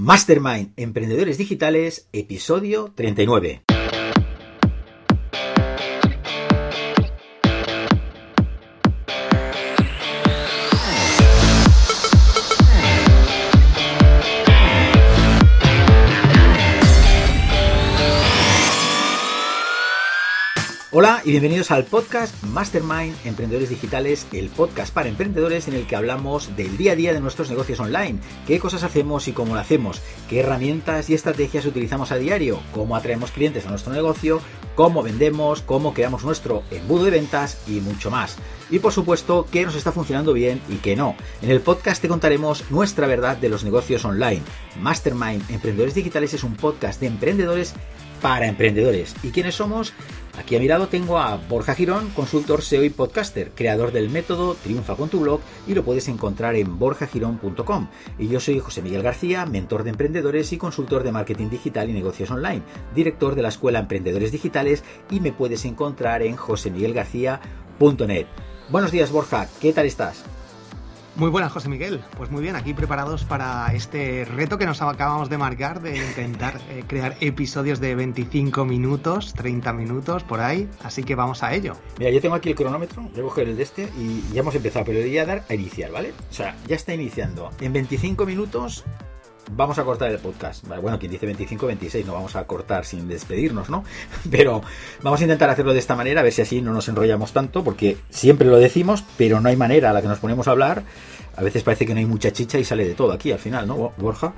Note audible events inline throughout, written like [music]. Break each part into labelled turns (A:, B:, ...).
A: Mastermind Emprendedores Digitales, episodio 39. Bienvenidos al podcast Mastermind Emprendedores Digitales, el podcast para emprendedores en el que hablamos del día a día de nuestros negocios online, qué cosas hacemos y cómo lo hacemos, qué herramientas y estrategias utilizamos a diario, cómo atraemos clientes a nuestro negocio, cómo vendemos, cómo creamos nuestro embudo de ventas y mucho más. Y por supuesto, qué nos está funcionando bien y qué no. En el podcast te contaremos nuestra verdad de los negocios online. Mastermind Emprendedores Digitales es un podcast de emprendedores para emprendedores. ¿Y quiénes somos? Aquí a mi lado tengo a Borja Girón, consultor SEO y podcaster, creador del método Triunfa con tu blog y lo puedes encontrar en borjagirón.com. Y yo soy José Miguel García, mentor de emprendedores y consultor de marketing digital y negocios online, director de la Escuela Emprendedores Digitales y me puedes encontrar en josemiguelgarcía.net. Buenos días Borja, ¿qué tal estás?
B: Muy buenas, José Miguel. Pues muy bien, aquí preparados para este reto que nos acabamos de marcar de intentar eh, crear episodios de 25 minutos, 30 minutos por ahí. Así que vamos a ello.
A: Mira, yo tengo aquí el cronómetro, voy a coger el de este y ya hemos empezado, pero le voy a dar a iniciar, ¿vale? O sea, ya está iniciando. En 25 minutos vamos a cortar el podcast. Bueno, quien dice 25, 26, no vamos a cortar sin despedirnos, ¿no? [laughs] Pero vamos a intentar hacerlo de esta manera, a ver si así no nos enrollamos tanto, porque siempre lo decimos, pero no hay manera a la que nos ponemos a hablar. A veces parece que no hay mucha chicha y sale de todo aquí al final, ¿no, Borja?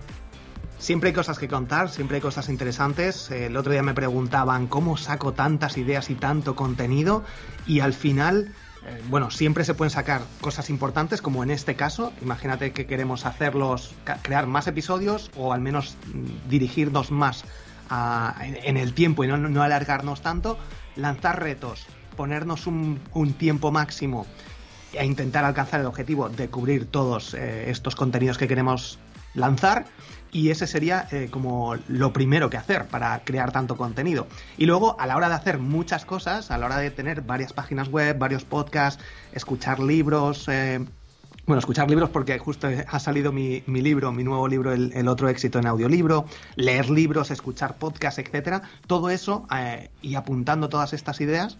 B: Siempre hay cosas que contar, siempre hay cosas interesantes. El otro día me preguntaban cómo saco tantas ideas y tanto contenido y al final eh, bueno, siempre se pueden sacar cosas importantes, como en este caso. Imagínate que queremos hacerlos, crear más episodios o al menos mm, dirigirnos más en, el tiempo y no, alargarnos tanto. Lanzar retos, ponernos un, tiempo máximo e intentar alcanzar el objetivo de cubrir todos eh, estos contenidos que queremos lanzar y ese sería eh, como lo primero que hacer para crear tanto contenido. Y luego, a la hora de hacer muchas cosas, a la hora de tener varias páginas web, varios podcasts, escuchar libros, eh, bueno, escuchar libros porque justo ha salido mi, libro, mi nuevo libro, el, otro éxito en audiolibro, leer libros, escuchar podcasts, etcétera, todo eso eh, y apuntando todas estas ideas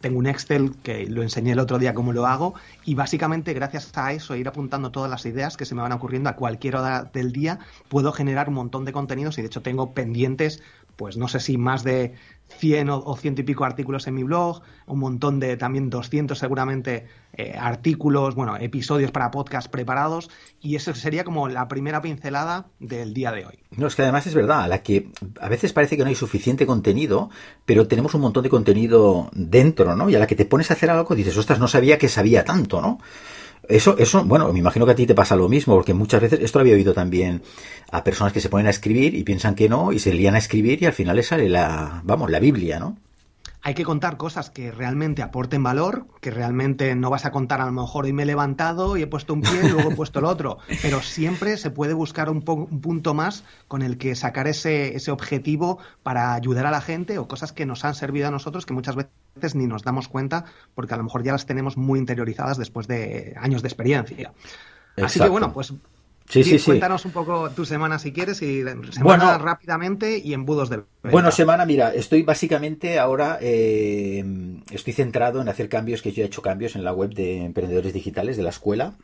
B: tengo un Excel que lo enseñé el otro día cómo lo hago y básicamente gracias a eso, ir apuntando todas las ideas que se me van ocurriendo a cualquier hora del día, puedo generar un montón de contenidos y de hecho tengo pendientes, pues no sé si más de 100 o, ciento y pico artículos en mi blog, un montón de también 200 seguramente eh, artículos, bueno, episodios para podcast preparados y eso sería como la primera pincelada del día de hoy.
A: No, es que además es verdad, la que a veces parece que no hay suficiente contenido, pero tenemos un montón de contenido dentro, ¿no? Y a la que te pones a hacer algo dices, ostras, no sabía que sabía tanto, ¿no? Eso, eso, bueno, me imagino que a ti te pasa lo mismo, porque muchas veces, esto lo había oído también a personas que se ponen a escribir y piensan que no, y se lían a escribir y al final les sale la, vamos, la Biblia, ¿no?
B: Hay que contar cosas que realmente aporten valor, que realmente no vas a contar a lo mejor hoy me he levantado y he puesto un pie y luego he [laughs] puesto el otro, pero siempre se puede buscar un, punto más con el que sacar ese, ese objetivo para ayudar a la gente o cosas que nos han servido a nosotros que muchas veces ni nos damos cuenta porque a lo mejor ya las tenemos muy interiorizadas después de años de experiencia. Así que bueno, pues Sí, sí, sí. Cuéntanos un poco tu semana si quieres y semana rápidamente y embudos de.
A: Bueno, semana, mira, estoy básicamente ahora eh, estoy centrado en hacer cambios que yo he hecho cambios en la web de emprendedores digitales de la escuela,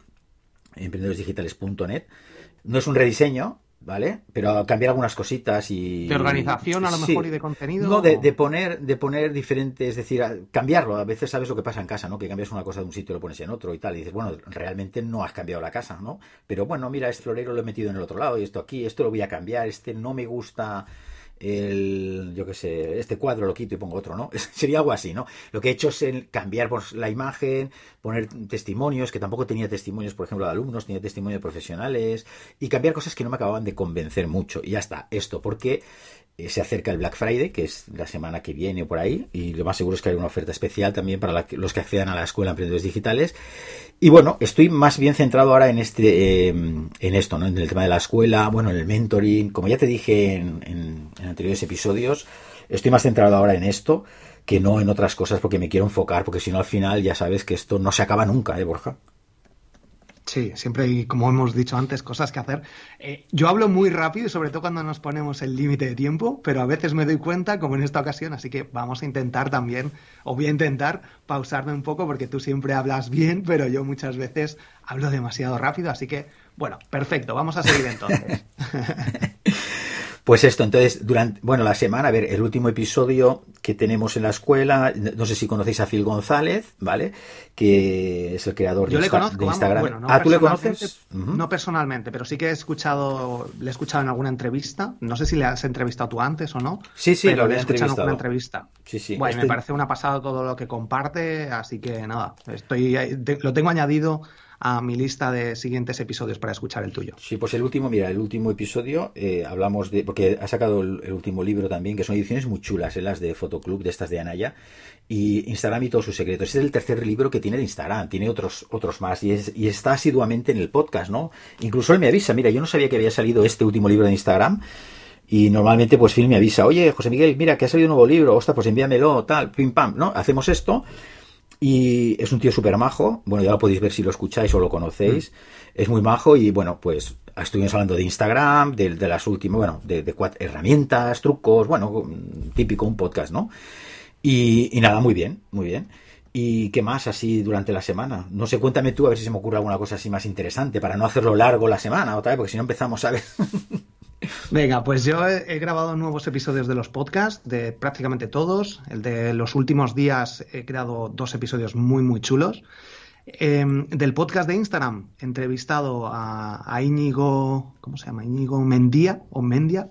A: emprendedoresdigitales.net. No es un rediseño, ¿vale? Pero cambiar algunas cositas y...
B: De organización a lo mejor y de contenido.
A: No, de, de, poner, de poner diferentes, es decir, cambiarlo. A veces sabes lo que pasa en casa, ¿no? Que cambias una cosa de un sitio y lo pones en otro y tal. Y dices, bueno, realmente no has cambiado la casa, ¿no? Pero bueno, mira, este florero lo he metido en el otro lado y esto aquí, esto lo voy a cambiar, este no me gusta el, yo qué sé, este cuadro lo quito y pongo otro, ¿no? [laughs] Sería algo así, ¿no? Lo que he hecho es cambiar pues, la imagen, poner testimonios, que tampoco tenía testimonios, por ejemplo, de alumnos, tenía testimonios de profesionales, y cambiar cosas que no me acababan de convencer mucho. Y ya está, esto, porque se acerca el Black Friday, que es la semana que viene o por ahí, y lo más seguro es que hay una oferta especial también para los que accedan a la escuela de emprendedores digitales. Y bueno, estoy más bien centrado ahora en este, eh, en esto, ¿no? En el tema de la escuela, bueno, en el mentoring, como ya te dije en, anteriores episodios, estoy más centrado ahora en esto que no en otras cosas porque me quiero enfocar, porque si no al final ya sabes que esto no se acaba nunca, ¿eh, Borja?
B: Sí, siempre hay, como hemos dicho antes, cosas que hacer. Eh, yo hablo muy rápido, sobre todo cuando nos ponemos el límite de tiempo, pero a veces me doy cuenta, como en esta ocasión, así que vamos a intentar también, o voy a intentar pausarme un poco, porque tú siempre hablas bien, pero yo muchas veces hablo demasiado rápido, así que, bueno, perfecto, vamos a seguir entonces. [laughs]
A: Pues esto, entonces, durante, bueno, la semana, a ver, el último episodio que tenemos en la escuela, no sé si conocéis a Phil González, ¿vale? Que es el creador
B: de,
A: le
B: conozco,
A: Instagram.
B: bueno, no
A: ah, ¿tú le conoces?
B: No personalmente, pero sí que he escuchado, le he escuchado en alguna entrevista. No sé si le has entrevistado tú antes o no.
A: Sí, sí,
B: pero
A: lo
B: he escuchado en alguna entrevista.
A: Sí, sí.
B: Bueno, me parece una pasada todo lo que comparte, así que nada, estoy, lo tengo añadido a mi lista de siguientes episodios para escuchar el tuyo.
A: Sí, pues el último, mira, el último episodio eh, hablamos de, porque ha sacado el, último libro también, que son ediciones muy chulas, ¿eh? las de Fotoclub, de estas de Anaya, y Instagram y todos sus secretos. es el tercer libro que tiene de Instagram, tiene otros, otros más, y está asiduamente en el podcast, ¿no? Incluso él me avisa, mira, yo no sabía que había salido este último libro de Instagram, y normalmente pues Phil me avisa, oye, José Miguel, mira que ha salido un nuevo libro, ostras, pues envíamelo, tal, pim pam, ¿no? Hacemos esto y es un tío súper majo. Bueno, ya lo podéis ver si lo escucháis o lo conocéis. Mm. Es muy majo y bueno, pues estuvimos hablando de Instagram, de, las últimas, bueno, de, de herramientas, trucos, bueno, típico un podcast, ¿no? Y, nada, muy bien, muy bien. ¿Y qué más así durante la semana? No sé, cuéntame tú a ver si se me ocurre alguna cosa así más interesante para no hacerlo largo la semana otra vez, porque si no empezamos, ¿sabes? [laughs]
B: Venga, pues yo he, grabado nuevos episodios de los podcasts, de prácticamente todos. El de los últimos días he creado dos episodios muy, muy chulos. Em, del podcast de Instagram he entrevistado a, Íñigo, ¿cómo se llama? Íñigo Mendía o Mendia,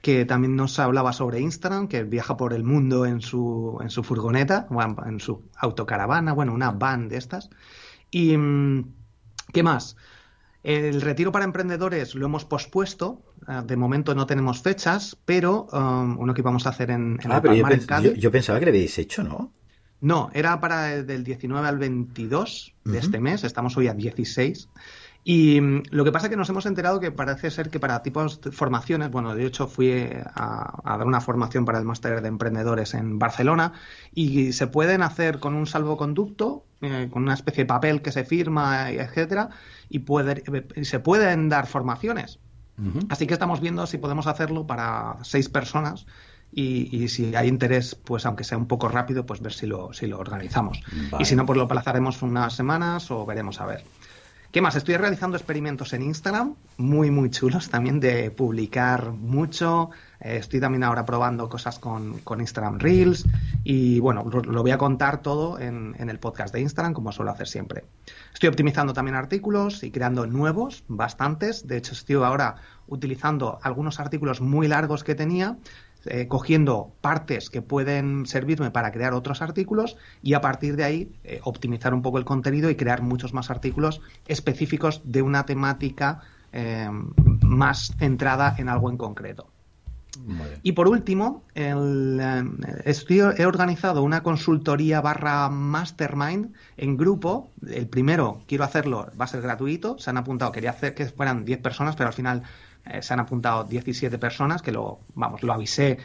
B: que también nos hablaba sobre Instagram, que viaja por el mundo en su, en su furgoneta, en su autocaravana, bueno, una van de estas. Y, mm, ¿qué más? El retiro para emprendedores lo hemos pospuesto. Ah, de momento no tenemos fechas, pero um, uno que íbamos a hacer en, en
A: ah, yo, pensaba que lo habéis hecho, ¿no?
B: No, era para del 19 al 22 de este mes. Estamos hoy a 16. Y mm, lo que pasa es que nos hemos enterado que parece ser que para tipos de formaciones, bueno, de hecho fui a, dar una formación para el máster de emprendedores en Barcelona y se pueden hacer con un salvoconducto, eh, con una especie de papel que se firma, etcétera, y se pueden dar formaciones. Así que estamos viendo si podemos hacerlo para seis personas y, si hay interés, pues aunque sea un poco rápido, pues ver si lo, si lo organizamos. Y si no, pues lo aplazaremos unas semanas o veremos a ver. ¿Qué más? Estoy realizando experimentos en Instagram, muy, muy chulos también, de publicar mucho. Eh, estoy también ahora probando cosas con, Instagram Reels y bueno, lo, voy a contar todo en, en, el podcast de Instagram, como suelo hacer siempre. Estoy optimizando también artículos y creando nuevos, bastantes. De hecho, estoy ahora utilizando algunos artículos muy largos que tenía eh, cogiendo partes que pueden servirme para crear otros artículos y a partir de ahí eh, optimizar un poco el contenido y crear muchos más artículos específicos de una temática eh, más centrada en algo en concreto. Y por último, el, he organizado una consultoría barra mastermind en grupo. El primero, quiero hacerlo, va a ser gratuito. Se han apuntado, quería hacer que fueran 10 personas, pero al final eh, se han apuntado 17 personas, que lo, vamos, lo avisé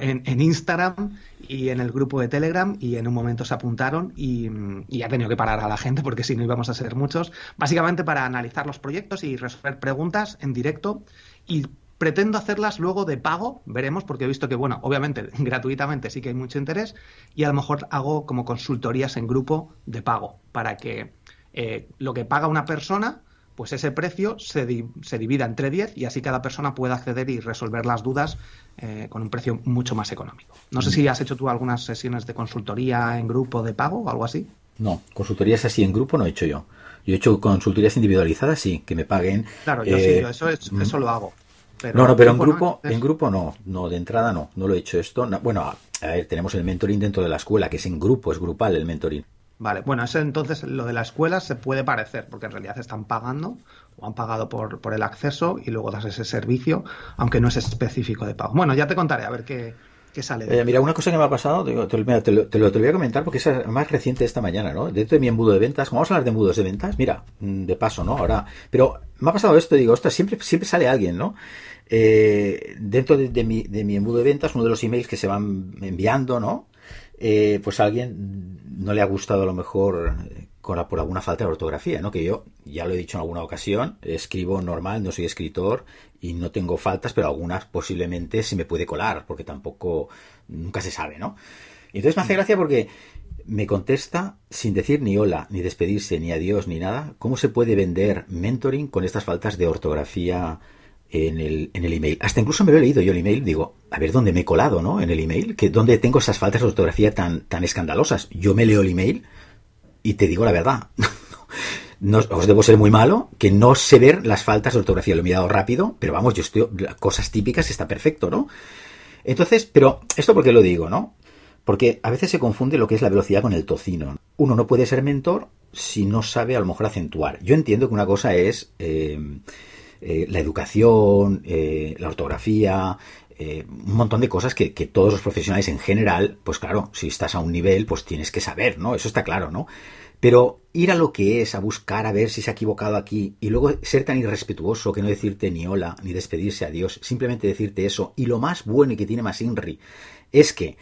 B: en, Instagram y en el grupo de Telegram y en un momento se apuntaron y, y, ha tenido que parar a la gente porque si no íbamos a ser muchos, básicamente para analizar los proyectos y resolver preguntas en directo y pretendo hacerlas luego de pago, veremos porque he visto que, bueno, obviamente [laughs] gratuitamente sí que hay mucho interés y a lo mejor hago como consultorías en grupo de pago para que eh, lo que paga una persona pues ese precio se, se, divida entre 10 y así cada persona puede acceder y resolver las dudas eh, con un precio mucho más económico. No sé si has hecho tú algunas sesiones de consultoría en grupo de pago o algo así.
A: No, consultorías así en grupo no he hecho yo. Yo he hecho consultorías individualizadas, sí, que me paguen.
B: Claro, yo sí, eh, eso, eso lo hago.
A: no, no, pero en grupo, en grupo no, no, de entrada no, no lo he hecho esto. bueno, a ver, tenemos el mentoring dentro de la escuela, que es en grupo, es grupal el mentoring.
B: Vale, bueno, eso entonces lo de la escuela se puede parecer, porque en realidad están pagando o han pagado por, por el acceso y luego das ese servicio, aunque no es específico de pago. Bueno, ya te contaré a ver qué, sale.
A: De... Eh, mira, una cosa que me ha pasado, te, lo, te, lo, voy a comentar porque es más reciente esta mañana, ¿no? Dentro de mi embudo de ventas, vamos a hablar de embudos de ventas, mira, mm, de paso, ¿no? Ahora, pero me ha pasado esto, digo, ostras, siempre, siempre sale alguien, ¿no? Eh, dentro de, de, mi, de mi embudo de ventas, uno de los emails que se van enviando, ¿no? Eh, pues a alguien no le ha gustado a lo mejor por alguna falta de ortografía, ¿no? Que yo, ya lo he dicho en alguna ocasión, escribo normal, no soy escritor y no tengo faltas, pero algunas posiblemente se me puede colar, porque tampoco, nunca se sabe, ¿no? Entonces me hace gracia porque me contesta sin decir ni hola, ni despedirse, ni adiós, ni nada, ¿cómo se puede vender mentoring con estas faltas de ortografía en el, en el email? Hasta incluso me lo he leído yo el email, digo, a ver dónde me he colado, ¿no? En el email, que dónde tengo esas faltas de ortografía tan, tan escandalosas. Yo me leo el email y te digo la verdad. [laughs] Os debo ser muy malo, que no sé ver las faltas de ortografía. Lo he mirado rápido, pero vamos, yo estoy, cosas típicas está perfecto, ¿no? Entonces, pero, ¿esto por qué lo digo, no? Porque a veces se confunde lo que es la velocidad con el tocino. Uno no puede ser mentor si no sabe a lo mejor acentuar. Yo entiendo que una cosa es eh, eh, la educación, eh, la ortografía, un montón de cosas que, que, todos los profesionales en general, pues claro, si estás a un nivel, pues tienes que saber, ¿no? Eso está claro, ¿no? Pero ir a lo que es, a buscar, a ver si se ha equivocado aquí, y luego ser tan irrespetuoso que no decirte ni hola, ni despedirse adiós, simplemente decirte eso, y lo más bueno y que tiene más INRI, es que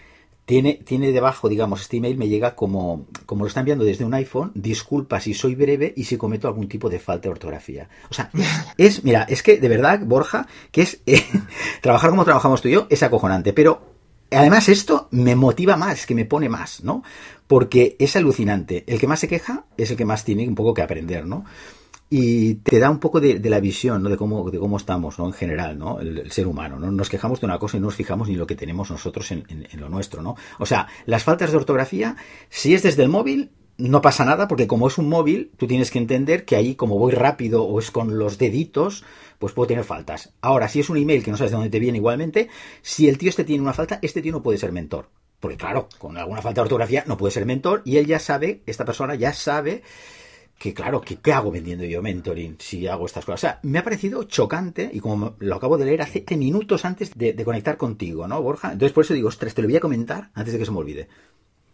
A: tiene, tiene debajo, digamos, este email me llega como, como lo está enviando desde un iPhone, disculpa si soy breve y si cometo algún tipo de falta de ortografía. O sea, es, mira, es que de verdad, Borja, que es eh, [laughs] trabajar como trabajamos tú y yo es acojonante, pero además esto me motiva más, que me pone más, ¿no? Porque es alucinante. El que más se queja es el que más tiene un poco que aprender, ¿no? Y te da un poco de, la visión ¿no? de cómo de cómo estamos ¿no? en general no el, ser humano no nos quejamos de una cosa y no nos fijamos ni lo que tenemos nosotros en, lo nuestro no o sea las faltas de ortografía si es desde el móvil no pasa nada porque como es un móvil tú tienes que entender que ahí como voy rápido o es con los deditos pues puedo tener faltas ahora si es un email que no sabes de dónde te viene igualmente si el tío este tiene una falta este tío no puede ser mentor porque claro con alguna falta de ortografía no puede ser mentor y él ya sabe esta persona ya sabe que claro, ¿qué, ¿qué, hago vendiendo yo mentoring si hago estas cosas? O sea, me ha parecido chocante y como lo acabo de leer hace minutos antes de, de conectar contigo, ¿no, Borja? Entonces por eso digo, ostras, te lo voy a comentar antes de que se me olvide.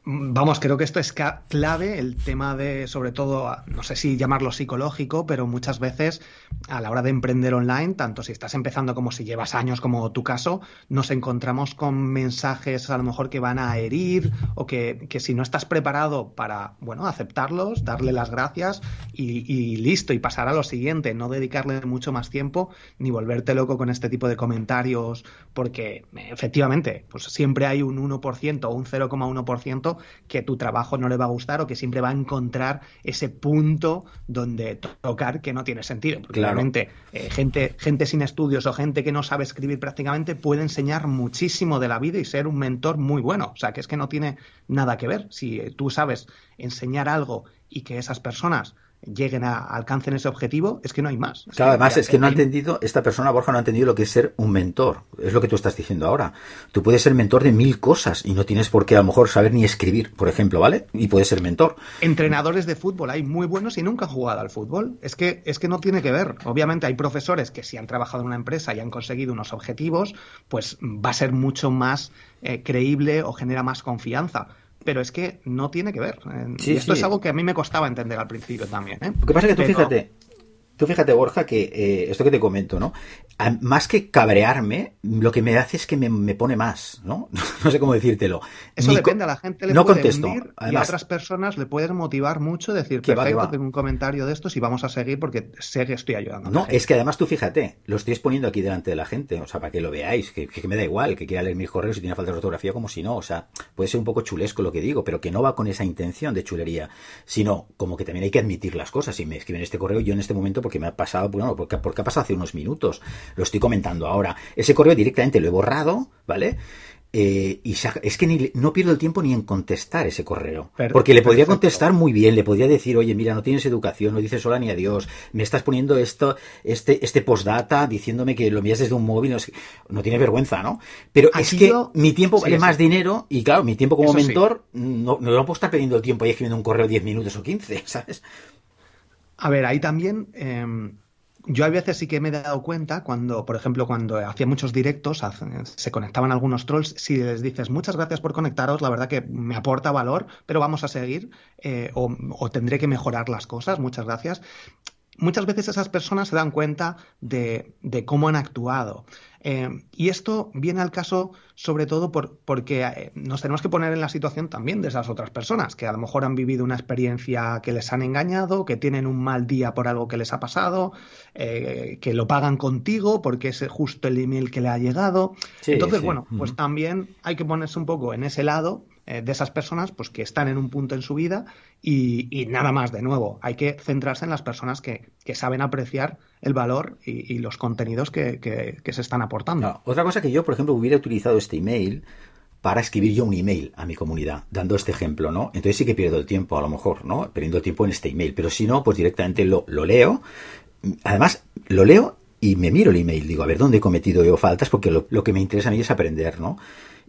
B: Vamos, creo que esto es clave, el tema de, sobre todo, no sé si llamarlo psicológico, pero muchas veces a la hora de emprender online, tanto si estás empezando como si llevas años, como tu caso, nos encontramos con mensajes a lo mejor que van a herir o que, que si no estás preparado para, bueno, aceptarlos, darle las gracias y, listo, y pasar a lo siguiente, no dedicarle mucho más tiempo ni volverte loco con este tipo de comentarios, porque efectivamente, pues siempre hay un 1% o un 0,1% que tu trabajo no le va a gustar o que siempre va a encontrar ese punto donde tocar que no tiene sentido. Porque realmente eh, gente, gente sin estudios o gente que no sabe escribir prácticamente puede enseñar muchísimo de la vida y ser un mentor muy bueno. O sea, que es que no tiene nada que ver. Si tú sabes enseñar algo y que esas personas lleguen a alcancen ese objetivo, es que no hay más.
A: claro, además es que no ha entendido, esta persona, Borja, no ha entendido lo que es ser un mentor. Es lo que tú estás diciendo ahora. Tú puedes ser mentor de mil cosas y no tienes por qué a lo mejor saber ni escribir, por ejemplo, ¿vale? Y puedes ser mentor.
B: Entrenadores de fútbol hay muy buenos y nunca han jugado al fútbol. Es que, es que no tiene que ver. Obviamente hay profesores que si han trabajado en una empresa y han conseguido unos objetivos, pues va a ser mucho más eh, creíble o genera más confianza pero es que no tiene que ver. y esto es algo que a mí me costaba entender al principio también. ¿eh?
A: Lo que pasa es que tú fíjate, Tú fíjate, Borja, que eh, esto que te comento, ¿no? más que cabrearme, lo que me hace es que me, pone más, ¿no? [laughs] no sé cómo decírtelo.
B: Eso depende, a la gente le no puede contesto. y a otras personas le pueden motivar mucho decir, perfecto, tengo un comentario de estos y vamos a seguir porque sé que estoy ayudando.
A: No, es que además tú fíjate, lo estoy exponiendo aquí delante de la gente, o sea, para que lo veáis, que, me da igual, que quiera leer mis correos y tiene falta de ortografía como si no, o sea, puede ser un poco chulesco lo que digo, pero que no va con esa intención de chulería, sino como que también hay que admitir las cosas. Si me escriben este correo, yo en este momento porque me ha pasado, bueno, porque, porque ha pasado hace unos minutos, lo estoy comentando ahora. Ese correo directamente lo he borrado, ¿vale? Eh, y es que ni, no pierdo el tiempo ni en contestar ese correo. porque le podría contestar muy bien, le podría decir, oye, mira, no tienes educación, no dices hola ni adiós, me estás poniendo esto, este, este postdata diciéndome que lo envías desde un móvil, no, no tiene vergüenza, ¿no? Pero es que mi tiempo vale más dinero y claro, mi tiempo como mentor, no, no, puedo estar perdiendo el tiempo ahí escribiendo un correo 10 minutos o 15, [laughs] ¿sabes?
B: A ver, ahí también em, yo a veces sí que me he dado cuenta cuando, por ejemplo, cuando hacía muchos directos, se conectaban algunos trolls, si les dices muchas gracias por conectaros, la verdad que me aporta valor, pero vamos a seguir eh, o, tendré que mejorar las cosas, muchas gracias. muchas veces esas personas se dan cuenta de, cómo han actuado. Eh, y esto viene al caso sobre todo por, porque eh, nos tenemos que poner en la situación también de esas otras personas, que a lo mejor han vivido una experiencia que les han engañado, que tienen un mal día por algo que les ha pasado, eh, que lo pagan contigo porque es justo el email que le ha llegado. Entonces, bueno, pues también hay que ponerse un poco en ese lado eh, de esas personas pues que están en un punto en su vida y, nada más de nuevo. Hay que centrarse en las personas que, saben apreciar el valor y, los contenidos que, se están aportando.
A: otra cosa que yo, por ejemplo, hubiera utilizado este email para escribir yo un email a mi comunidad, dando este ejemplo, ¿no? Entonces sí que pierdo el tiempo, a lo mejor, ¿no? Perdiendo el tiempo en este email, pero si no, pues directamente lo, lo leo. Además, lo leo y me miro el email, digo, a ver dónde he cometido yo faltas, porque lo, lo, que me interesa a mí es aprender, ¿no?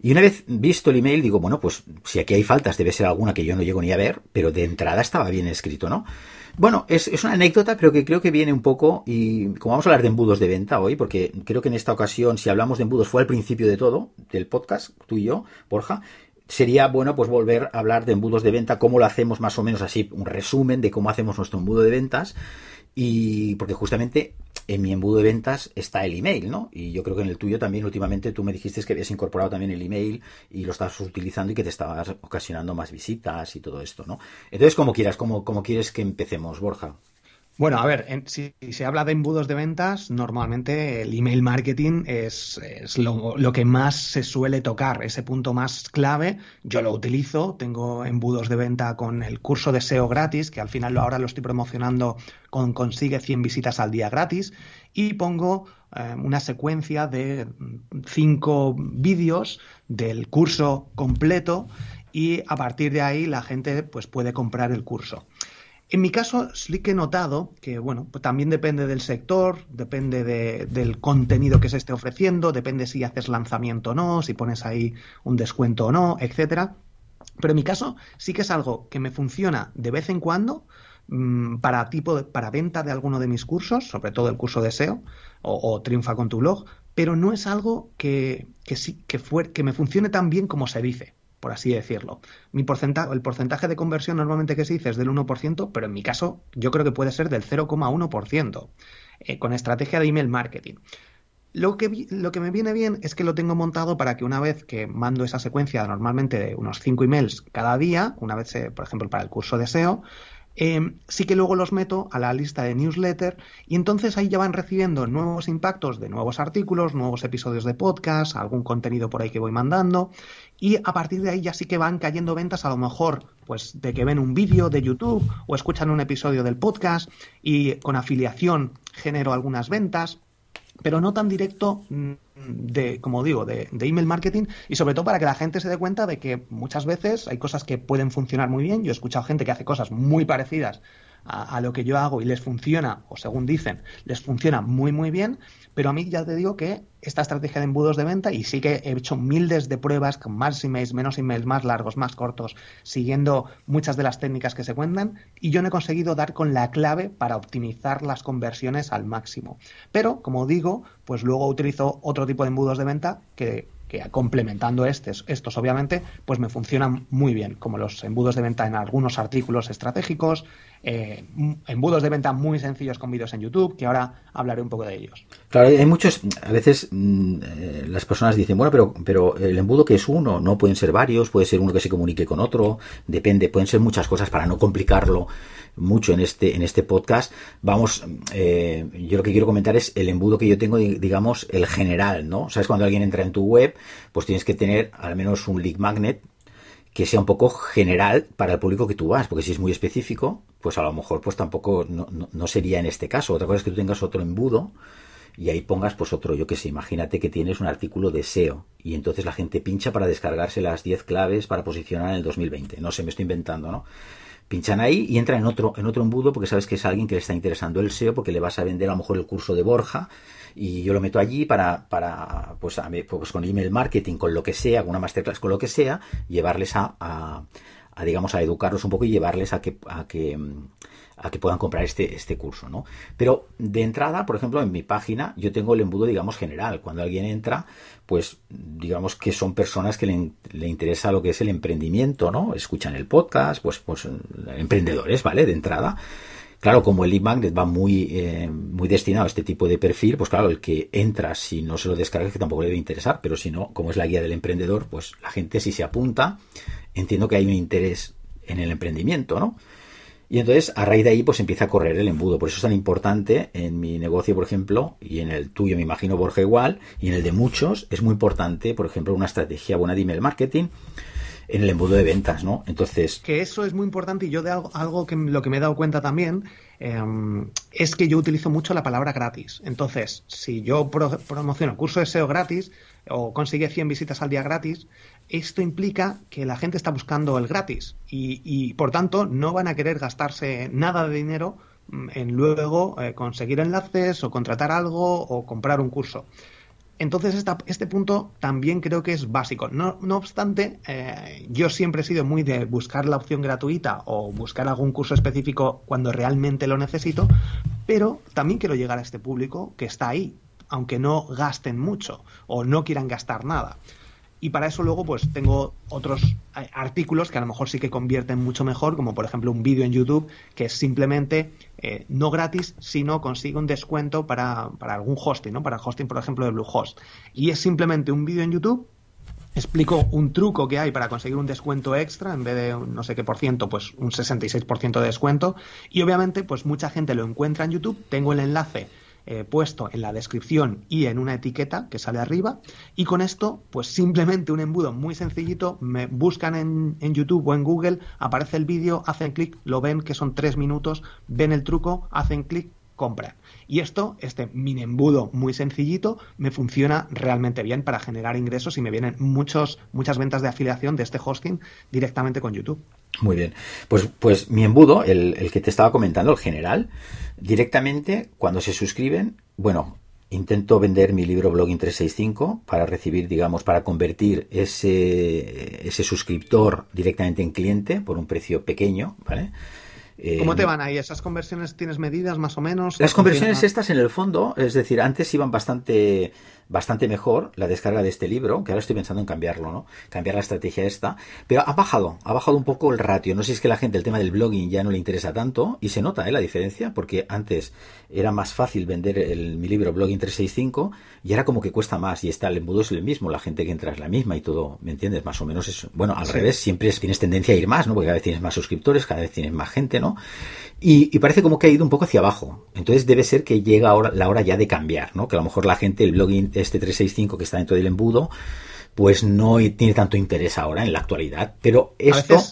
A: Y una vez visto el email, digo, bueno, pues si aquí hay faltas, debe ser alguna que yo no llego ni a ver, pero de entrada estaba bien escrito, ¿no? Bueno, es, es, una anécdota, pero que creo que viene un poco, y como vamos a hablar de embudos de venta hoy, porque creo que en esta ocasión, si hablamos de embudos, fue al principio de todo, del podcast, tú y yo, Borja, sería bueno pues volver a hablar de embudos de venta, cómo lo hacemos más o menos así, un resumen de cómo hacemos nuestro embudo de ventas, y porque justamente en mi embudo de ventas está el email, ¿no? Y yo creo que en el tuyo también últimamente tú me dijiste que habías incorporado también el email y lo estabas utilizando y que te estabas ocasionando más visitas y todo esto, ¿no? Entonces, como quieras, como, como quieres que empecemos, Borja.
B: Bueno, a ver, si, se habla de embudos de ventas, normalmente el email marketing es, lo, que más se suele tocar, ese punto más clave. Yo lo utilizo, tengo embudos de venta con el curso de SEO gratis, que al final ahora lo estoy promocionando con Consigue 100 visitas al día gratis, y pongo eh, una secuencia de cinco vídeos del curso completo y a partir de ahí la gente pues, puede comprar el curso. En mi caso, sí que he notado que, bueno, pues también depende del sector, depende del contenido que se esté ofreciendo, depende si haces lanzamiento o no, si pones ahí un descuento o no, etcétera. Pero en mi caso sí que es algo que me funciona de vez en cuando mm, para tipo para venta de alguno de mis cursos, sobre todo el curso de SEO o, Triunfa con tu blog, pero no es algo que, sí que, que me funcione tan bien como se dice por así decirlo. Mi porcentaje, el porcentaje de conversión normalmente que se dice es del 1%, pero en mi caso yo creo que puede ser del 0,1% eh, con estrategia de email marketing. Lo que, lo que me viene bien es que lo tengo montado para que una vez que mando esa secuencia normalmente de unos 5 emails cada día, una vez, por ejemplo, para el curso de SEO, Em, sí que luego los meto a la lista de newsletter y entonces ahí ya van recibiendo nuevos impactos de nuevos artículos, nuevos episodios de podcast, algún contenido por ahí que voy mandando y a partir de ahí ya sí que van cayendo ventas a lo mejor pues de que ven un vídeo de YouTube o escuchan un episodio del podcast y con afiliación genero algunas ventas pero no tan directo de, como digo, de, email marketing y sobre todo para que la gente se dé cuenta de que muchas veces hay cosas que pueden funcionar muy bien. Yo he escuchado gente que hace cosas muy parecidas a, lo que yo hago y les funciona, o según dicen, les funciona muy muy bien, pero a mí ya te digo que esta estrategia de embudos de venta, y sí que he hecho miles de pruebas con más emails, menos emails, más largos, más cortos, siguiendo muchas de las técnicas que se cuentan, y yo no he conseguido dar con la clave para optimizar las conversiones al máximo. Pero, como digo, pues luego utilizo otro tipo de embudos de venta que que complementando estos, estos obviamente, pues me funcionan muy bien, como los embudos de venta en algunos artículos estratégicos, eh, embudos de venta muy sencillos con vídeos en YouTube, que ahora hablaré un poco de ellos.
A: Claro, hay muchos, a veces mm, eh, las personas dicen, bueno, pero, pero el embudo que es uno, no pueden ser varios, puede ser uno que se comunique con otro, depende, pueden ser muchas cosas para no complicarlo mucho en este, en este podcast. Vamos, eh, yo lo que quiero comentar es el embudo que yo tengo, digamos, el general, ¿no? Sabes, cuando alguien entra en tu web, pues tienes que tener al menos un lead magnet que sea un poco general para el público que tú vas, porque si es muy específico, pues a lo mejor pues tampoco no, sería en este caso. Otra cosa es que tú tengas otro embudo y ahí pongas pues otro, yo que sé, imagínate que tienes un artículo de SEO y entonces la gente pincha para descargarse las 10 claves para posicionar en el 2020. No sé, me estoy inventando, ¿no? Pinchan ahí y entran en otro, en otro embudo porque sabes que es alguien que le está interesando el SEO porque le vas a vender a lo mejor el curso de Borja y yo lo meto allí para, para pues, pues con email marketing, con lo que sea, con una masterclass, con lo que sea, llevarles a, a, digamos, a educarlos un poco y llevarles a que, a que, a que puedan comprar este, este curso, ¿no? Pero de entrada, por ejemplo, en mi página yo tengo el embudo, digamos, general. Cuando alguien entra, pues digamos que son personas que le, le interesa lo que es el emprendimiento, ¿no? Escuchan el podcast, pues, pues emprendedores, ¿vale? De entrada Claro, como el lead magnet va muy, eh, muy destinado a este tipo de perfil, pues claro, el que entra, si no se lo descarga, que tampoco le debe interesar, pero si no, como es la guía del emprendedor, pues la gente si se apunta, entiendo que hay un interés en el emprendimiento, ¿no? Y entonces, a raíz de ahí, pues empieza a correr el embudo. Por eso es tan importante en mi negocio, por ejemplo, y en el tuyo, me imagino, Borja, igual, y en el de muchos, es muy importante, por ejemplo, una estrategia buena de email marketing en el embudo de ventas, ¿no? Entonces...
B: Que eso es muy importante y yo de algo, algo que lo que me he dado cuenta también em, es que yo utilizo mucho la palabra gratis. Entonces, si yo promociono curso de SEO gratis o consigue 100 visitas al día gratis, esto implica que la gente está buscando el gratis y, por tanto no van a querer gastarse nada de dinero mm, en luego eh, conseguir enlaces o contratar algo o comprar un curso. Entonces este punto también creo que es básico. No, obstante, eh, yo siempre he sido muy de buscar la opción gratuita o buscar algún curso específico cuando realmente lo necesito, pero también quiero llegar a este público que está ahí, aunque no gasten mucho o no quieran gastar nada y para eso luego pues tengo otros eh, artículos que a lo mejor sí que convierten mucho mejor, como por ejemplo un vídeo en YouTube que es simplemente eh, no gratis, sino consigue un descuento para, para algún hosting, ¿no? Para hosting, por ejemplo, de Bluehost. Y es simplemente un vídeo en YouTube explico un truco que hay para conseguir un descuento extra, en vez de no sé qué por ciento, pues un 66% de descuento. Y obviamente, pues mucha gente lo encuentra en YouTube. Tengo el enlace eh, puesto en la descripción y en una etiqueta que sale arriba. Y con esto, pues simplemente un embudo muy sencillito, me buscan en, en YouTube o en Google, aparece el vídeo, hacen clic, lo ven que son tres minutos, ven el truco, hacen clic, compran. Y esto, este mini embudo muy sencillito, me funciona realmente bien para generar ingresos y me vienen muchos, muchas ventas de afiliación de este hosting directamente con YouTube.
A: Muy bien. Pues, pues mi embudo, el, el que te estaba comentando, el general, Directamente, cuando se suscriben, bueno, intento vender mi libro Blogging 365 para recibir, digamos, para convertir ese, ese suscriptor directamente en cliente por un precio pequeño, ¿vale?
B: ¿Cómo te eh, van ahí? ¿Esas conversiones tienes medidas más o menos?
A: Las conversiones estas en el fondo, es decir, antes iban bastante bastante mejor la descarga de este libro, que ahora estoy pensando en cambiarlo, ¿no? Cambiar la estrategia esta, pero ha bajado, ha bajado un poco el ratio. No sé si es que la gente el tema del blogging ya no le interesa tanto y se nota, ¿eh? La diferencia, porque antes era más fácil vender el, mi libro Blogging 365 y ahora como que cuesta más y está el embudo es el mismo, la gente que entra es la misma y todo, ¿me entiendes? Más o menos es, bueno, al revés, siempre tienes tendencia a ir más, ¿no? Porque cada vez tienes más suscriptores, cada vez tienes más gente, ¿no? Y, parece como que ha ido un poco hacia abajo. Entonces debe ser que llega ahora la hora ya de cambiar, ¿no? Que a lo mejor la gente, el blogging este 365 que está dentro del embudo, pues no tiene tanto interés ahora en la actualidad. Pero esto...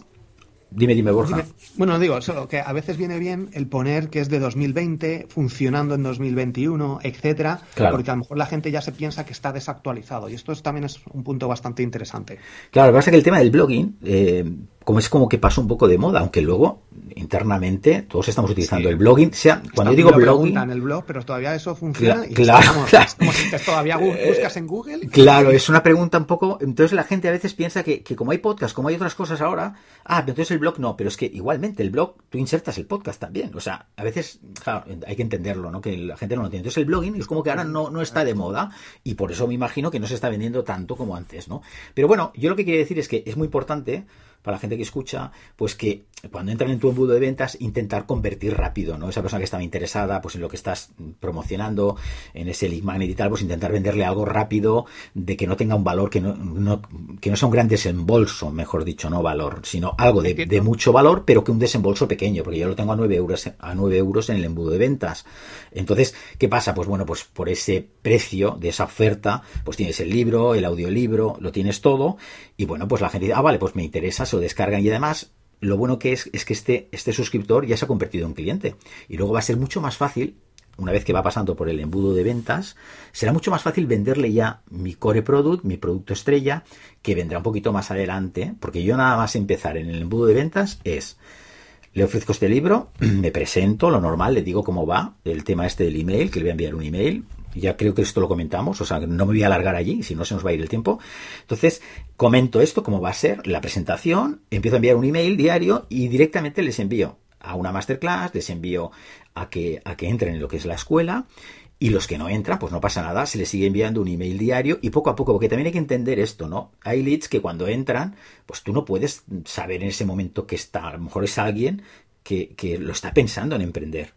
A: Dime, dime, Borja.
B: bueno, digo, solo que a veces viene bien el poner que es de 2020, funcionando en 2021, etcétera, porque a lo mejor la gente ya se piensa que está desactualizado. Y esto también es un punto bastante interesante.
A: Claro, lo que pasa es que el tema del blogging, eh, como es como que pasó un poco de moda, aunque luego internamente todos estamos utilizando el blogging. sea, cuando yo digo blogging.
B: En el blog, pero todavía eso funciona.
A: claro, claro.
B: como si todavía [laughs] buscas en Google.
A: Claro, es una pregunta un poco. Entonces la gente a veces piensa que, que, como hay podcast, como hay otras cosas ahora, ah, entonces el blog no, pero es que igualmente el blog tú insertas el podcast también. O sea, a veces, claro, hay que entenderlo, ¿no? Que la gente no lo entiende. Entonces el blogging es como que ahora no, no está de moda y por eso me imagino que no se está vendiendo tanto como antes, ¿no? Pero bueno, yo lo que quiero decir es que es muy importante para la gente que escucha, pues que cuando entran en tu embudo de ventas, intentar convertir rápido, ¿no? Esa persona que estaba interesada, pues en lo que estás promocionando, en ese lead magnet y tal, pues intentar venderle algo rápido, de que no tenga un valor, que no, que no sea un gran desembolso, mejor dicho, no valor, sino algo de, de, mucho valor, pero que un desembolso pequeño, porque yo lo tengo a 9 euros, a 9 euros en el embudo de ventas. Entonces, ¿qué pasa? Pues bueno, pues por ese precio de esa oferta, pues tienes el libro, el audiolibro, lo tienes todo, y bueno, pues la gente dice, ah, vale, pues me interesa, se lo descargan y además lo bueno que es es que este, este suscriptor ya se ha convertido en cliente. Y luego va a ser mucho más fácil una vez que va pasando por el embudo de ventas, será mucho más fácil venderle ya mi core product, mi producto estrella, que vendrá un poquito más adelante, porque yo nada más empezar en el embudo de ventas es, le ofrezco este libro, [clears throat] me presento, lo normal, le digo cómo va, el tema este del email, que le voy a enviar un email, ya creo que esto lo comentamos, o sea, no me voy a alargar allí, si no se nos va a ir el tiempo. Entonces, comento esto, cómo va a ser la presentación, empiezo a enviar un email diario y directamente les envío a una masterclass, les envío a que, a que entren en lo que es la escuela. Y los que no entran, pues no pasa nada, se les sigue enviando un email diario y poco a poco, porque también hay que entender esto, ¿no? Hay leads que cuando entran, pues tú no puedes saber en ese momento que está, a lo mejor es alguien que, que lo está pensando en emprender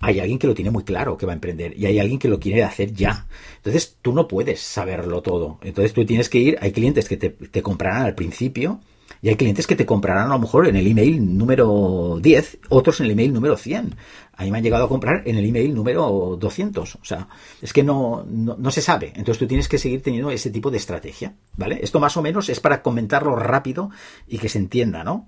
A: hay alguien que lo tiene muy claro que va a emprender y hay alguien que lo quiere hacer ya. Entonces tú no puedes saberlo todo. Entonces tú tienes que ir, hay clientes que te, comprarán al principio y hay clientes que te comprarán a lo mejor en el email número 10, otros en el email número 100. A mí me han llegado a comprar en el email número 200. O sea, es que no, no, no, se sabe. Entonces tú tienes que seguir teniendo ese tipo de estrategia, ¿vale? Esto más o menos es para comentarlo rápido y que se entienda, ¿no?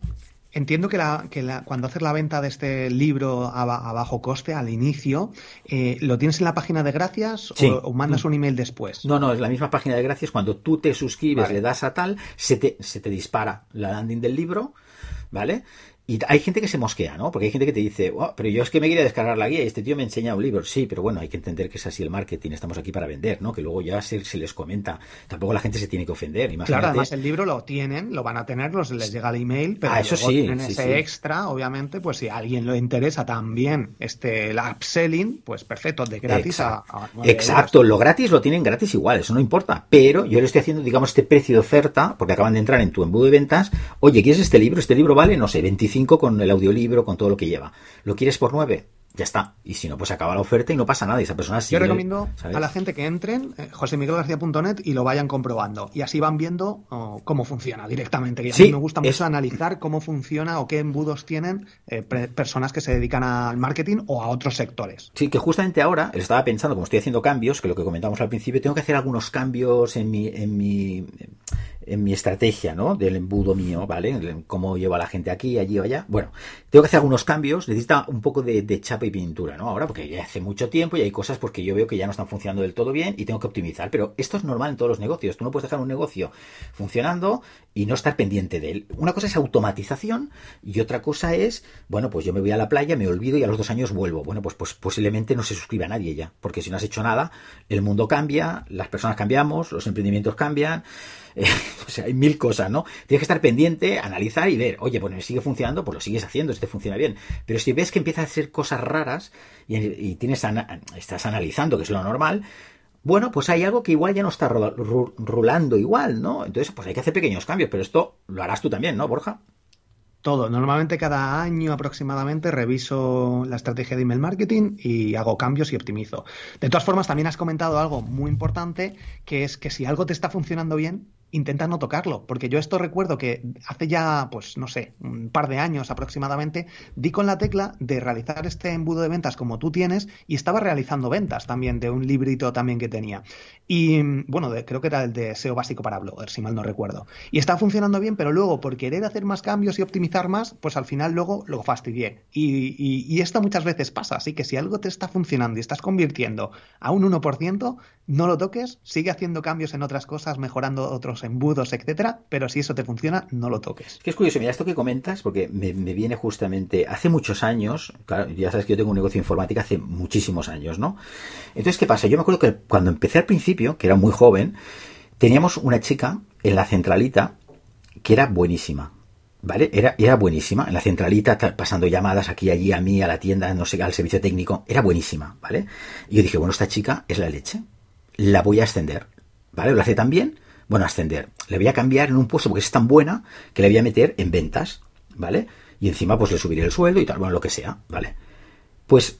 B: Entiendo que, la, que la, cuando haces la venta de este libro a, a bajo coste, al inicio, eh, ¿lo tienes en la página de gracias
A: sí.
B: o, o, mandas un email después?
A: No, no, es la misma página de gracias. Cuando tú te suscribes, vale. le das a tal, se te, se te dispara la landing del libro, ¿vale? Y hay gente que se mosquea, ¿no? Porque hay gente que te dice, oh, pero yo es que me quería descargar la guía y este tío me enseña un libro. Sí, pero bueno, hay que entender que es así el marketing, estamos aquí para vender, ¿no? Que luego ya se, se les comenta. Tampoco la gente se tiene que ofender. Imagínate.
B: Claro, además el libro lo tienen, lo van a tener, los, les llega el email, pero
A: ah, eso
B: luego
A: sí,
B: tienen
A: sí,
B: ese
A: sí.
B: extra, obviamente, pues si a alguien le interesa también este el upselling, pues perfecto, de gratis
A: Exacto.
B: a, a
A: Exacto, lo gratis lo tienen gratis igual, eso no importa. Pero yo le estoy haciendo, digamos, este precio de oferta, porque acaban de entrar en tu embudo de ventas. Oye, ¿quieres este libro? Este libro vale, no sé, 25 con el audiolibro libro, con todo lo que lleva. ¿Lo quieres por 9? Ya está. Y si no, pues acaba la oferta y no pasa nada. Y esa persona sigue.
B: Yo recomiendo ¿sabes? a la gente que entren eh, josemiguelgarcía.net y lo vayan comprobando. Y así van viendo oh, cómo funciona directamente. Y a
A: sí,
B: mí me gusta mucho
A: es...
B: analizar cómo funciona o qué embudos tienen eh, personas que se dedican al marketing o a otros sectores.
A: Sí, que justamente ahora estaba pensando, como estoy haciendo cambios, que lo que comentamos al principio, tengo que hacer algunos cambios en mi, en mi en mi estrategia, ¿no? Del embudo mío, ¿vale? Cómo llevo a la gente aquí, allí o allá. Bueno, tengo que hacer algunos cambios, necesita un poco de, chapa y pintura, ¿no? Ahora, porque ya hace mucho tiempo y hay cosas porque yo veo que ya no están funcionando del todo bien y tengo que optimizar. Pero esto es normal en todos los negocios. Tú no puedes dejar un negocio funcionando y no estar pendiente de él. Una cosa es automatización y otra cosa es, bueno, pues yo me voy a la playa, me olvido y a los dos años vuelvo. Bueno, pues, pues posiblemente no se suscriba a nadie ya, porque si no has hecho nada, el mundo cambia, las personas cambiamos, los emprendimientos cambian. Eh, [laughs] o sea, hay mil cosas, ¿no? Tienes que estar pendiente, analizar y ver, oye, me sigue funcionando, pues lo sigues haciendo, si te funciona bien. Pero si ves que empieza a hacer cosas raras y tienes estás analizando, que es lo normal, bueno, pues hay algo que igual ya no está rulando igual, ¿no? Entonces, pues hay que hacer pequeños cambios, pero esto lo harás tú también, ¿no, Borja?
B: Todo. Normalmente cada año aproximadamente reviso la estrategia de email marketing y hago cambios y optimizo. De todas formas, también has comentado algo muy importante, que es que si algo te está funcionando bien, intenta no tocarlo, porque yo esto recuerdo que hace ya, pues no sé, un par de años aproximadamente, di con la tecla de realizar este embudo de ventas como tú tienes y estaba realizando ventas también de un librito también que tenía. Y bueno, creo que era el de SEO básico para bloggers, si mal no recuerdo. Y estaba funcionando bien, pero luego por querer hacer más cambios y optimizar más, pues al final luego lo fastidié. Y, y, y esto muchas veces pasa, así que si algo te está funcionando y estás convirtiendo a un 1%, no lo toques, sigue haciendo cambios en otras cosas, mejorando otros embudos, etcétera, pero si eso te funciona, no lo toques.
A: Es que es curioso, mira, esto que comentas, porque me, viene justamente hace muchos años, claro, ya sabes que yo tengo un negocio de informática hace muchísimos años, ¿no? Entonces, ¿qué pasa? Yo me acuerdo que cuando empecé al principio, que era muy joven, teníamos una chica en la centralita que era buenísima. ¿Vale? Era, era buenísima. En la centralita, pasando llamadas aquí allí, a mí, a la tienda, no sé, al servicio técnico. Era buenísima, ¿vale? Y yo dije, bueno, esta chica es la leche. La voy a ascender. ¿Vale? Lo hace tan bien bueno, ascender. Le voy a cambiar en un puesto porque es tan buena que le voy a meter en ventas, ¿vale? Y encima pues le subiré el sueldo y tal, bueno, lo que sea, ¿vale? Pues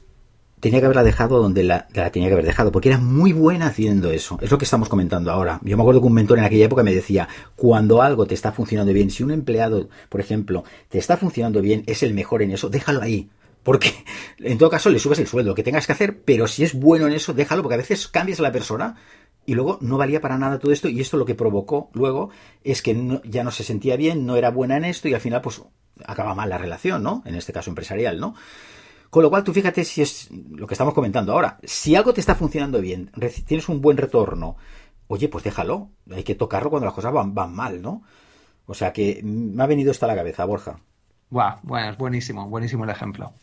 A: tenía que haberla dejado donde la, la, tenía que haber dejado, porque era muy buena haciendo eso. Es lo que estamos comentando ahora. Yo me acuerdo que un mentor en aquella época me decía, cuando algo te está funcionando bien, si un empleado, por ejemplo, te está funcionando bien, es el mejor en eso, déjalo ahí. Porque en todo caso le subes el sueldo, lo que tengas que hacer, pero si es bueno en eso, déjalo, porque a veces cambias a la persona y luego no valía para nada todo esto y esto lo que provocó luego es que ya no se sentía bien, no era buena en esto y al final pues acaba mal la relación, ¿no? En este caso empresarial, ¿no? Con lo cual tú fíjate si es lo que estamos comentando ahora. Si algo te está funcionando bien, tienes un buen retorno, oye, pues déjalo. Hay que tocarlo cuando las cosas van, van mal, ¿no? O sea que me ha venido esto a la cabeza, Borja.
B: Guau, bueno, es buenísimo, buenísimo el ejemplo.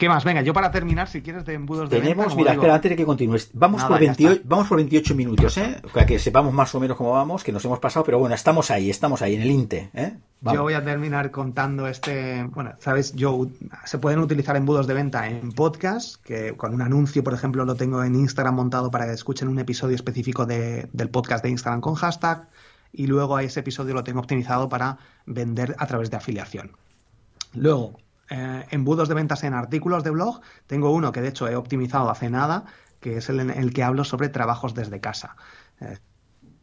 B: ¿Qué más? Venga, yo para terminar, si quieres, de embudos de
A: Tenemos,
B: venta,
A: mira,
B: digo...
A: espera, antes de que continúes. Vamos, Nada, por 28, vamos por 28 minutos, ¿eh? Para que sepamos más o menos cómo vamos, que nos hemos pasado, pero bueno, estamos ahí, estamos ahí, en el INTE, ¿eh?
B: Vamos. Yo voy a terminar contando este. Bueno, sabes, yo se pueden utilizar embudos de venta en podcast, que con un anuncio, por ejemplo, lo tengo en Instagram montado para que escuchen un episodio específico de, del podcast de Instagram con hashtag, y luego a ese episodio lo tengo optimizado para vender a través de afiliación. Luego, eh, embudos de ventas en artículos de blog. Tengo uno que de hecho he optimizado hace nada, que es el en el que hablo sobre trabajos desde casa. Eh,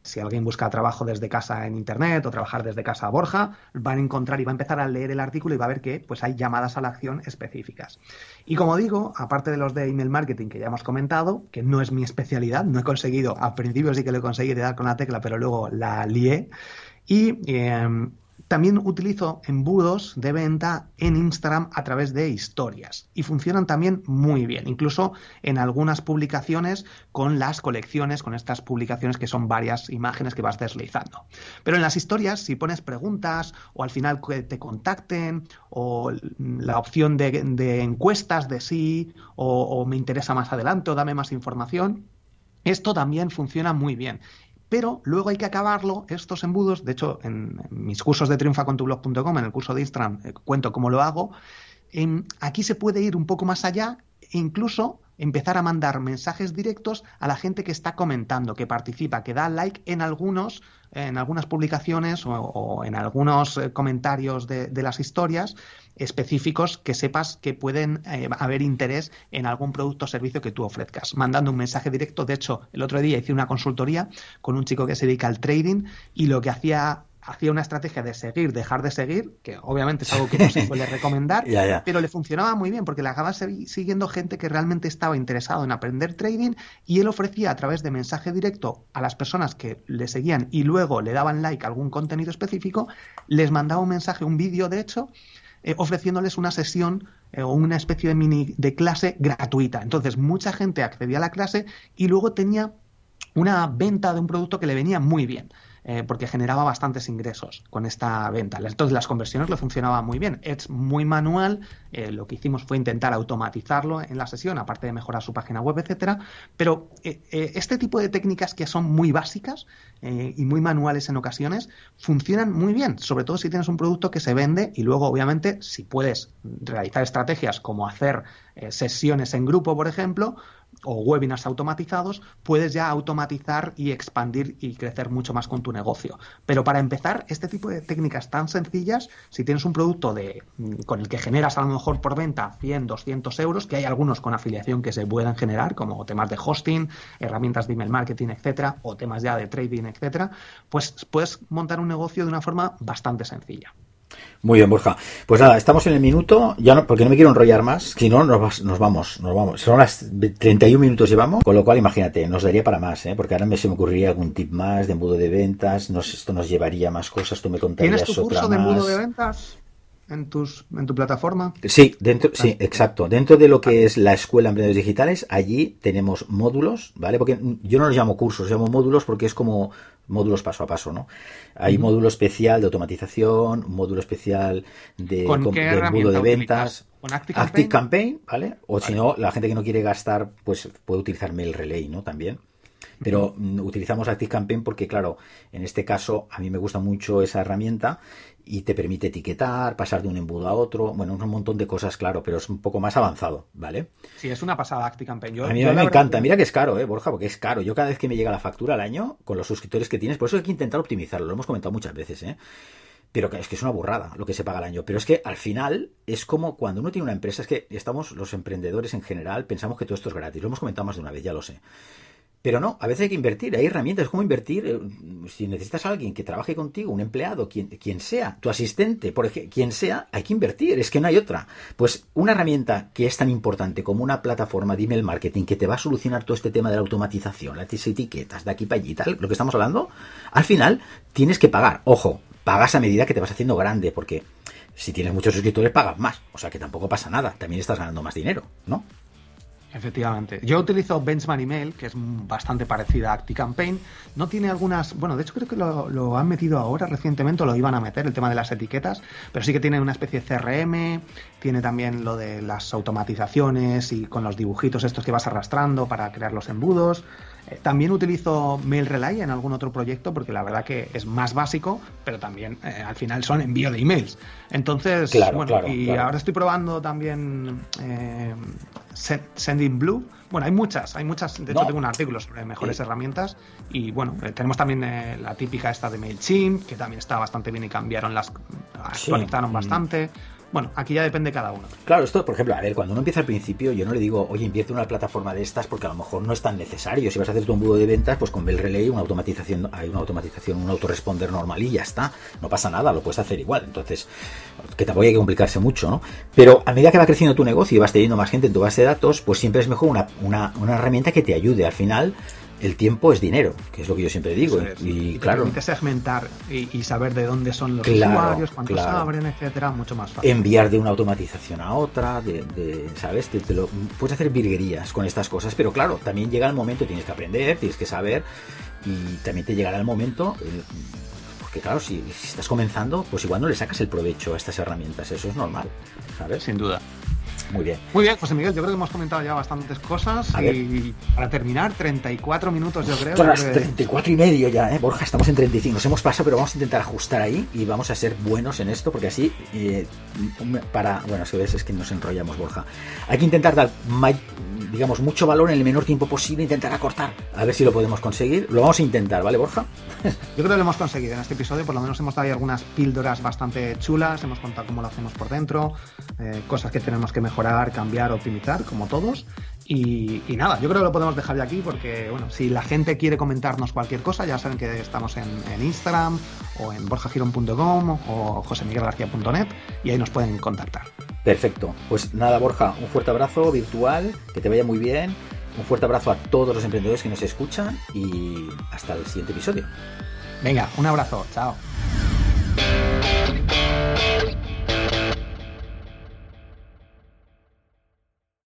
B: si alguien busca trabajo desde casa en internet o trabajar desde casa a Borja, van a encontrar y va a empezar a leer el artículo y va a ver que pues hay llamadas a la acción específicas. Y como digo, aparte de los de email marketing que ya hemos comentado, que no es mi especialidad, no he conseguido, al principio sí que lo conseguí de dar con la tecla, pero luego la lié. Y em, también utilizo embudos de venta en Instagram a través de historias y funcionan también muy bien, incluso en algunas publicaciones con las colecciones, con estas publicaciones que son varias imágenes que vas deslizando. Pero en las historias, si pones preguntas o al final que te contacten o la opción de, encuestas de sí o, o me interesa más adelante o dame más información, esto también funciona muy bien pero luego hay que acabarlo, estos embudos, de hecho en, mis cursos de triunfacontublog.com, en el curso de Instagram, eh, cuento cómo lo hago, aquí se puede ir un poco más allá e incluso empezar a mandar mensajes directos a la gente que está comentando, que participa, que da like en algunos, en algunas publicaciones o, en algunos eh, comentarios de, las historias específicos que sepas que pueden eh, haber interés en algún producto o servicio que tú ofrezcas, mandando un mensaje directo. De hecho, el otro día hice una consultoría con un chico que se dedica al trading y lo que hacía hacía una estrategia de seguir, dejar de seguir, que obviamente es algo que no se suele [laughs] recomendar, pero le funcionaba muy bien porque le acababa siguiendo gente que realmente estaba interesado en aprender trading y él ofrecía a través de mensaje directo a las personas que le seguían y luego le daban like a algún contenido específico, les mandaba un mensaje, un vídeo de hecho, eh, ofreciéndoles una sesión eh, o una especie de mini de clase gratuita. Entonces mucha gente accedía a la clase y luego tenía una venta de un producto que le venía muy bien. Eh, porque generaba bastantes ingresos con esta venta. Entonces las conversiones le funcionaban muy bien. Es muy manual, eh, lo que hicimos fue intentar automatizarlo en la sesión, aparte de mejorar su página web, etcétera. Pero eh, este tipo de técnicas que son muy básicas y muy manuales en ocasiones funcionan muy bien, sobre todo si tienes un producto que se vende y luego, obviamente, si puedes realizar estrategias como hacer sesiones en grupo, por ejemplo, o webinars automatizados, puedes ya automatizar y expandir y crecer mucho más con tu negocio. Pero para empezar, este tipo de técnicas tan sencillas, si tienes un producto de, mm, con el que generas a lo mejor por venta 100, 200 euros, que hay algunos con afiliación que se puedan generar, como temas de hosting, herramientas de email marketing, etcétera, o temas ya de trading, etcétera, pues puedes montar un negocio de una forma bastante sencilla.
A: Muy bien, Borja. Pues nada, estamos en el minuto, ya no, porque no me quiero enrollar más, si no nos, nos vamos, nos vamos. Son las 31 minutos llevamos, con lo cual imagínate, nos daría para más, ¿eh? porque ahora me se me ocurriría algún tip más de embudo de ventas, nos, esto nos llevaría más cosas, tú me contarías
B: ¿Tienes tu curso de embudo de ventas? En tus en tu plataforma
A: sí dentro sí exacto dentro de lo que es la escuela de emprendedores digitales allí tenemos módulos vale porque yo no los llamo cursos llamo módulos porque es como módulos paso a paso, ¿no? Hay módulo especial de automatización, módulo especial de,
B: de,
A: de ventas.
B: ¿Con Active
A: Campaign? ¿vale? O si no, la gente que no quiere gastar, pues puede utilizar Mail Relay, ¿no? También. Pero utilizamos Active Campaign porque, claro, en este caso a mí me gusta mucho esa herramienta y te permite etiquetar, pasar de un embudo a otro, bueno, un montón de cosas, claro, pero es un poco más avanzado, ¿vale?
B: Sí, es una pasada ActiCampaign.
A: a mí, me encanta, mira que es caro, ¿eh, Borja? Porque es caro. Yo cada vez que me llega la factura al año, con los suscriptores que tienes, por eso hay que intentar optimizarlo, lo hemos comentado muchas veces, ¿eh? Pero es que es una burrada lo que se paga al año. Pero es que al final es como cuando uno tiene una empresa, es que estamos los emprendedores en general, pensamos que todo esto es gratis. Lo hemos comentado más de una vez, ya lo sé. Pero no, a veces hay que invertir, hay herramientas, como invertir. Eh, si necesitas a alguien que trabaje contigo, un empleado, quien, quien sea, tu asistente, por ejemplo, quien sea, hay que invertir, es que no hay otra. Pues una herramienta que es tan importante como una plataforma de email marketing que te va a solucionar todo este tema de la automatización, las etiquetas, de aquí para allí, tal, lo que estamos hablando, al final tienes que pagar. Ojo, pagas a medida que te vas haciendo grande, porque si tienes muchos suscriptores pagas más, o sea que tampoco pasa nada, también estás ganando más dinero, ¿no?
B: Efectivamente. Yo utilizo Benchmark Email, que es bastante parecida a ActiCampaign. No tiene algunas. Bueno, de hecho, creo que lo, han metido ahora recientemente, o lo iban a meter, el tema de las etiquetas. Pero sí que tiene una especie de CRM. Tiene también lo de las automatizaciones y con los dibujitos estos que vas arrastrando para crear los embudos. Eh, también utilizo Mail Relay en algún otro proyecto porque la verdad que es más básico, pero también eh, al final son envío de emails. Entonces, bueno, y ahora estoy probando también eh, Sending Blue. Bueno, hay muchas, hay muchas. De hecho, tengo un artículo sobre mejores herramientas. Y bueno, tenemos también la típica esta de MailChimp, que también está bastante bien y cambiaron las. actualizaron mm. bastante. Bueno, aquí ya depende cada uno.
A: Claro, esto, por ejemplo, a ver, cuando uno empieza al principio, yo no le digo, oye, invierte en una plataforma de estas porque a lo mejor no es tan necesario. Si vas a hacer tu embudo de ventas, pues con Bell Relay, una automatización, hay una automatización, un autoresponder normal y ya está. No pasa nada, lo puedes hacer igual. Entonces, que tampoco hay que complicarse mucho, ¿no? Pero a medida que va creciendo tu negocio y vas teniendo más gente en tu base de datos, pues siempre es mejor una, una, una herramienta que te ayude. Al final, el tiempo es dinero, que es lo que yo siempre digo. Y,
B: y,
A: claro.
B: Permite segmentar y, saber de dónde son los usuarios, cuántos abren, etcétera, mucho más fácil.
A: Enviar de una automatización a otra, de, ¿sabes? Te, lo, puedes hacer virguerías con estas cosas, pero claro, también llega el momento, tienes que aprender, tienes que saber, y también te llegará el momento. Eh, porque claro, si, si estás comenzando, pues igual no le sacas el provecho a estas herramientas, eso es normal, ¿sabes?
B: Sin duda.
A: Muy bien.
B: Muy bien, José Miguel, yo creo que hemos comentado ya bastantes cosas. y para terminar, 34 minutos, yo creo.
A: Tras 34 y medio ya, ¿eh? Borja, estamos en 35. Nos hemos pasado, pero vamos a intentar ajustar ahí y vamos a ser buenos en esto, porque así, eh, para. Bueno, si ves, es que nos enrollamos, Borja. Hay que intentar dar, digamos, mucho valor en el menor tiempo posible, intentar acortar. A ver si lo podemos conseguir. Lo vamos a intentar, ¿vale, Borja? [laughs]
B: Yo creo que lo hemos conseguido en este episodio. Por lo menos hemos dado ahí algunas píldoras bastante chulas. Hemos contado cómo lo hacemos por dentro, eh, cosas que tenemos que mejorar cambiar, optimizar, como todos. Y, nada, yo creo que lo podemos dejar de aquí porque, bueno, si la gente quiere comentarnos cualquier cosa, ya saben que estamos en, Instagram o en borjagiron.com o josemiguelgarcía.net y ahí nos pueden contactar.
A: Perfecto. Pues nada, Borja, un fuerte abrazo virtual, que te vaya muy bien. Un fuerte abrazo a todos los emprendedores que nos escuchan y hasta el siguiente episodio.
B: Venga, un abrazo, chao.